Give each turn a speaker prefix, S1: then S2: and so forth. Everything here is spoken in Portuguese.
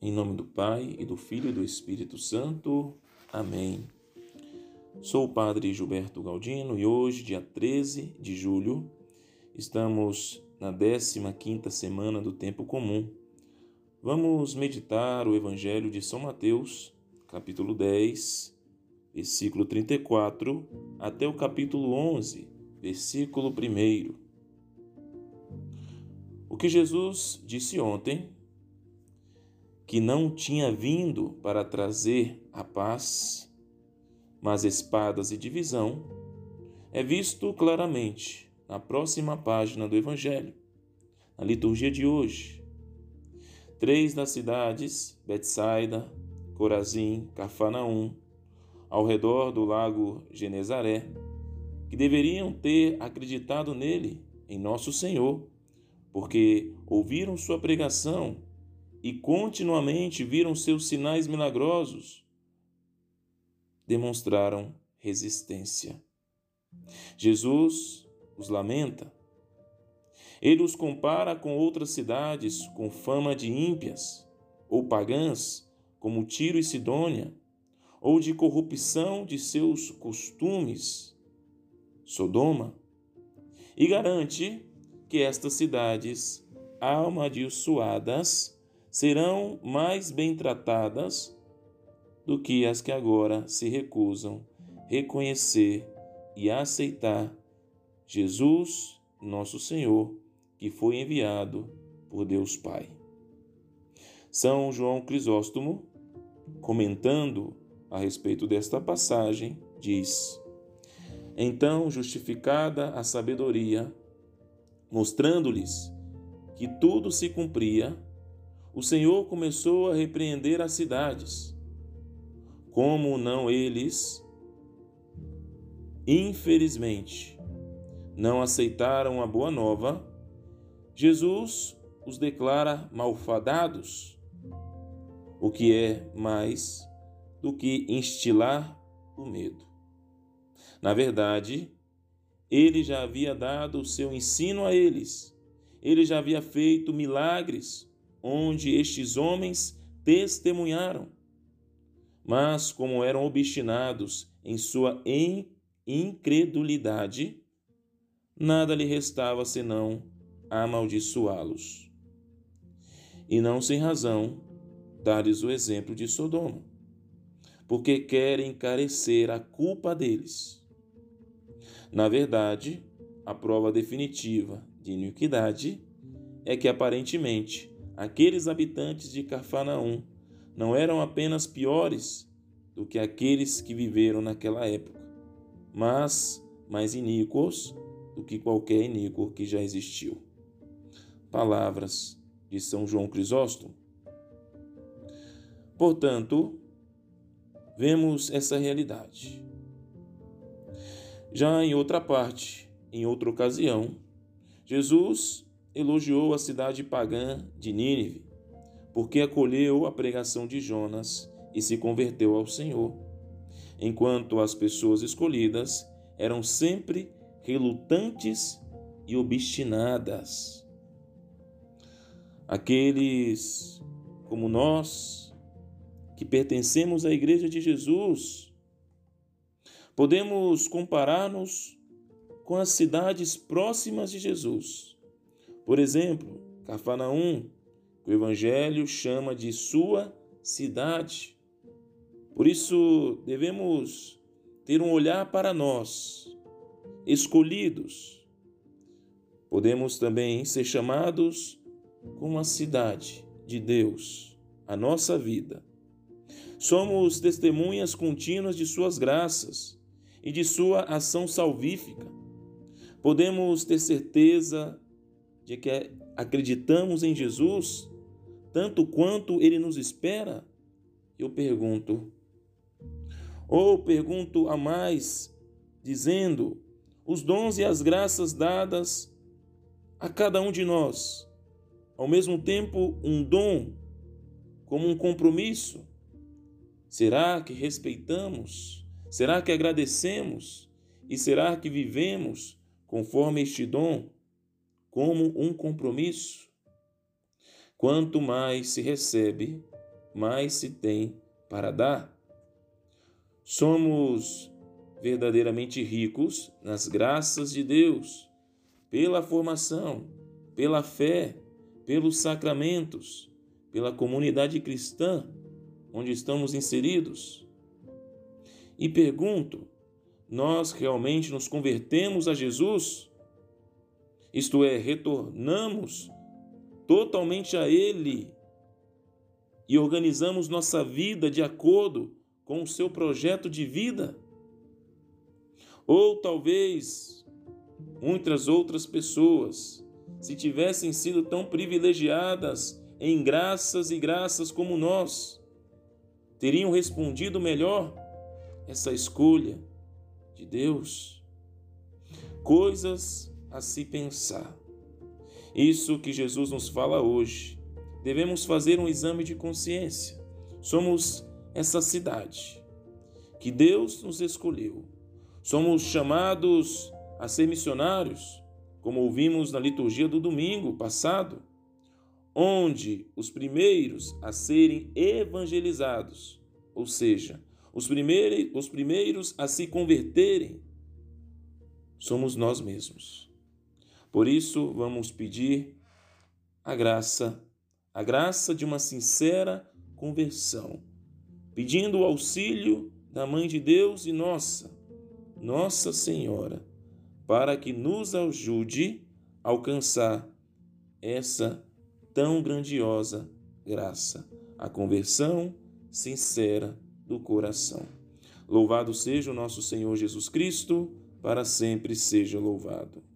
S1: Em nome do Pai e do Filho e do Espírito Santo. Amém. Sou o Padre Gilberto Galdino e hoje, dia 13 de julho, estamos na 15ª semana do tempo comum. Vamos meditar o Evangelho de São Mateus, capítulo 10, versículo 34, até o capítulo 11, versículo 1. O que Jesus disse ontem que não tinha vindo para trazer a paz, mas espadas e divisão, é visto claramente na próxima página do Evangelho, na liturgia de hoje. Três das cidades, Betsaida, Corazim, Cafarnaum, ao redor do lago Genezaré, que deveriam ter acreditado nele, em nosso Senhor, porque ouviram sua pregação e continuamente viram seus sinais milagrosos, demonstraram resistência. Jesus os lamenta. Ele os compara com outras cidades com fama de ímpias ou pagãs, como Tiro e Sidônia, ou de corrupção de seus costumes, Sodoma, e garante que estas cidades amaldiçoadas serão mais bem tratadas do que as que agora se recusam reconhecer e aceitar Jesus, nosso Senhor, que foi enviado por Deus Pai. São João Crisóstomo, comentando a respeito desta passagem, diz: Então, justificada a sabedoria, mostrando-lhes que tudo se cumpria, o Senhor começou a repreender as cidades. Como não eles, infelizmente, não aceitaram a boa nova, Jesus os declara malfadados, o que é mais do que instilar o medo. Na verdade, ele já havia dado o seu ensino a eles, ele já havia feito milagres onde estes homens testemunharam. Mas, como eram obstinados em sua incredulidade, nada lhe restava senão amaldiçoá-los. E não sem razão, dar-lhes o exemplo de Sodoma, porque querem encarecer a culpa deles. Na verdade, a prova definitiva de iniquidade é que aparentemente aqueles habitantes de Cafarnaum não eram apenas piores do que aqueles que viveram naquela época, mas mais iníquos do que qualquer iníquo que já existiu. Palavras de São João Crisóstomo. Portanto, vemos essa realidade. Já em outra parte, em outra ocasião, Jesus elogiou a cidade pagã de Nínive, porque acolheu a pregação de Jonas e se converteu ao Senhor, enquanto as pessoas escolhidas eram sempre relutantes e obstinadas. Aqueles como nós, que pertencemos à Igreja de Jesus, podemos comparar-nos com as cidades próximas de Jesus por exemplo, Cafarnaum, que o Evangelho chama de sua cidade. Por isso, devemos ter um olhar para nós, escolhidos. Podemos também ser chamados como a cidade de Deus, a nossa vida. Somos testemunhas contínuas de Suas graças e de Sua ação salvífica. Podemos ter certeza de que acreditamos em Jesus tanto quanto ele nos espera? Eu pergunto. Ou pergunto a mais, dizendo: os dons e as graças dadas a cada um de nós, ao mesmo tempo um dom, como um compromisso? Será que respeitamos? Será que agradecemos? E será que vivemos conforme este dom? Como um compromisso. Quanto mais se recebe, mais se tem para dar. Somos verdadeiramente ricos nas graças de Deus, pela formação, pela fé, pelos sacramentos, pela comunidade cristã onde estamos inseridos. E pergunto: nós realmente nos convertemos a Jesus? Isto é, retornamos totalmente a Ele e organizamos nossa vida de acordo com o seu projeto de vida? Ou talvez muitas outras pessoas, se tivessem sido tão privilegiadas em graças e graças como nós, teriam respondido melhor essa escolha de Deus? Coisas a se pensar. Isso que Jesus nos fala hoje. Devemos fazer um exame de consciência. Somos essa cidade que Deus nos escolheu Somos chamados a ser missionários, como ouvimos na liturgia do domingo passado, onde os primeiros a serem evangelizados, ou seja, os primeiros, os primeiros a se converterem, somos nós mesmos. Por isso, vamos pedir a graça, a graça de uma sincera conversão, pedindo o auxílio da Mãe de Deus e nossa nossa Senhora, para que nos ajude a alcançar essa tão grandiosa graça, a conversão sincera do coração. Louvado seja o nosso Senhor Jesus Cristo, para sempre seja louvado.